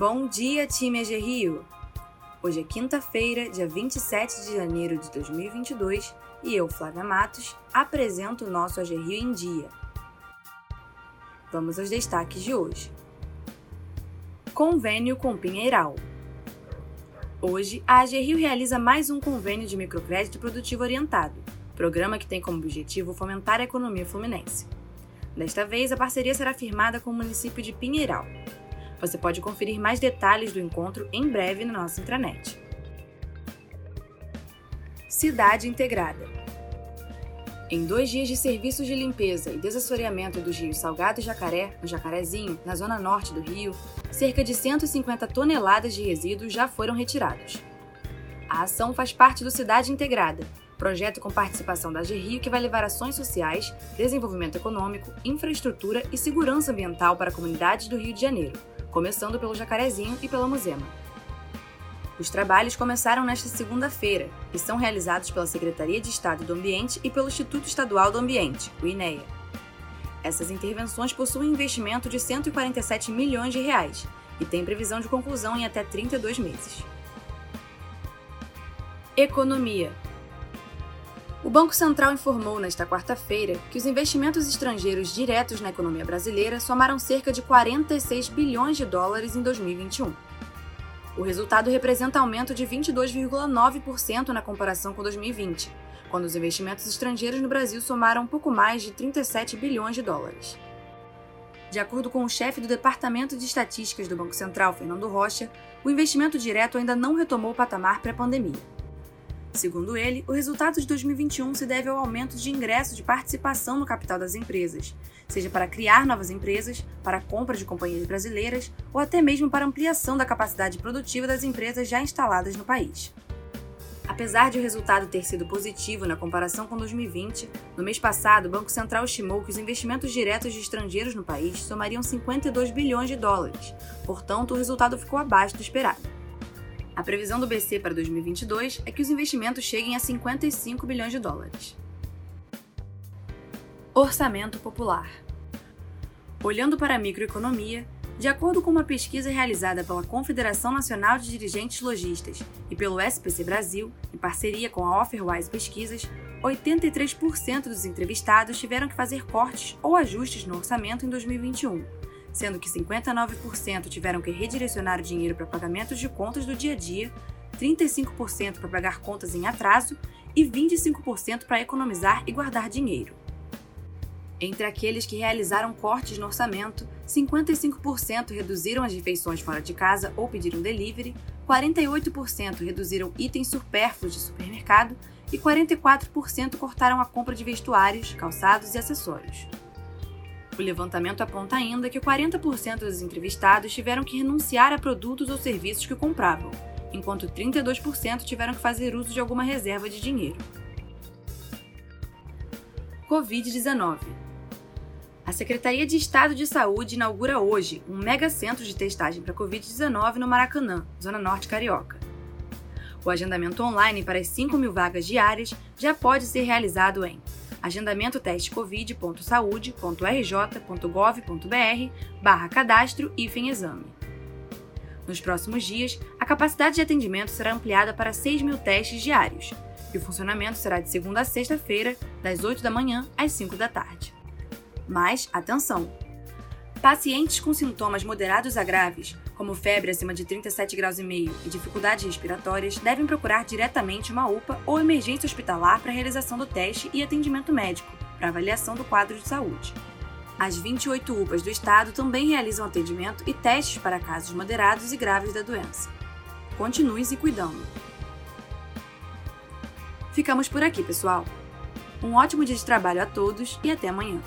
Bom dia, time AG Rio! Hoje é quinta-feira, dia 27 de janeiro de 2022 e eu, Flávia Matos, apresento o nosso AG Rio em Dia. Vamos aos destaques de hoje. Convênio com Pinheiral. Hoje, a AG Rio realiza mais um convênio de microcrédito produtivo orientado, programa que tem como objetivo fomentar a economia fluminense. Desta vez, a parceria será firmada com o município de Pinheiral. Você pode conferir mais detalhes do encontro em breve na nossa intranet. Cidade Integrada. Em dois dias de serviços de limpeza e desassoreamento dos rios Salgado e Jacaré, no Jacarezinho, na zona norte do Rio, cerca de 150 toneladas de resíduos já foram retirados. A ação faz parte do Cidade Integrada, projeto com participação da GRIO que vai levar ações sociais, desenvolvimento econômico, infraestrutura e segurança ambiental para comunidades do Rio de Janeiro, começando pelo Jacarezinho e pela Musema. Os trabalhos começaram nesta segunda-feira e são realizados pela Secretaria de Estado do Ambiente e pelo Instituto Estadual do Ambiente, o INEA. Essas intervenções possuem investimento de 147 milhões de reais e têm previsão de conclusão em até 32 meses. Economia o Banco Central informou nesta quarta-feira que os investimentos estrangeiros diretos na economia brasileira somaram cerca de 46 bilhões de dólares em 2021. O resultado representa aumento de 22,9% na comparação com 2020, quando os investimentos estrangeiros no Brasil somaram pouco mais de 37 bilhões de dólares. De acordo com o chefe do Departamento de Estatísticas do Banco Central, Fernando Rocha, o investimento direto ainda não retomou o patamar pré-pandemia. Segundo ele, o resultado de 2021 se deve ao aumento de ingresso de participação no capital das empresas, seja para criar novas empresas, para compra de companhias brasileiras ou até mesmo para ampliação da capacidade produtiva das empresas já instaladas no país. Apesar de o resultado ter sido positivo na comparação com 2020, no mês passado o Banco Central estimou que os investimentos diretos de estrangeiros no país somariam 52 bilhões de dólares, portanto, o resultado ficou abaixo do esperado. A previsão do BC para 2022 é que os investimentos cheguem a 55 bilhões de dólares. Orçamento Popular Olhando para a microeconomia, de acordo com uma pesquisa realizada pela Confederação Nacional de Dirigentes Logistas e pelo SPC Brasil, em parceria com a Offerwise Pesquisas, 83% dos entrevistados tiveram que fazer cortes ou ajustes no orçamento em 2021 sendo que 59% tiveram que redirecionar o dinheiro para pagamentos de contas do dia a dia, 35% para pagar contas em atraso e 25% para economizar e guardar dinheiro. Entre aqueles que realizaram cortes no orçamento, 55% reduziram as refeições fora de casa ou pediram delivery, 48% reduziram itens supérfluos de supermercado e 44% cortaram a compra de vestuários, calçados e acessórios. O levantamento aponta ainda que 40% dos entrevistados tiveram que renunciar a produtos ou serviços que compravam, enquanto 32% tiveram que fazer uso de alguma reserva de dinheiro. Covid-19 A Secretaria de Estado de Saúde inaugura hoje um mega centro de testagem para Covid-19 no Maracanã, Zona Norte Carioca. O agendamento online para as 5 mil vagas diárias já pode ser realizado em agendamento teste covid.saude.rj.gov.br barra cadastro hífen exame. Nos próximos dias, a capacidade de atendimento será ampliada para 6 mil testes diários, e o funcionamento será de segunda a sexta-feira, das 8 da manhã às 5 da tarde. Mas, atenção! Pacientes com sintomas moderados a graves, como febre acima de 37 graus e dificuldades respiratórias, devem procurar diretamente uma UPA ou emergência hospitalar para realização do teste e atendimento médico, para avaliação do quadro de saúde. As 28 UPAs do estado também realizam atendimento e testes para casos moderados e graves da doença. Continue se cuidando. Ficamos por aqui, pessoal. Um ótimo dia de trabalho a todos e até amanhã.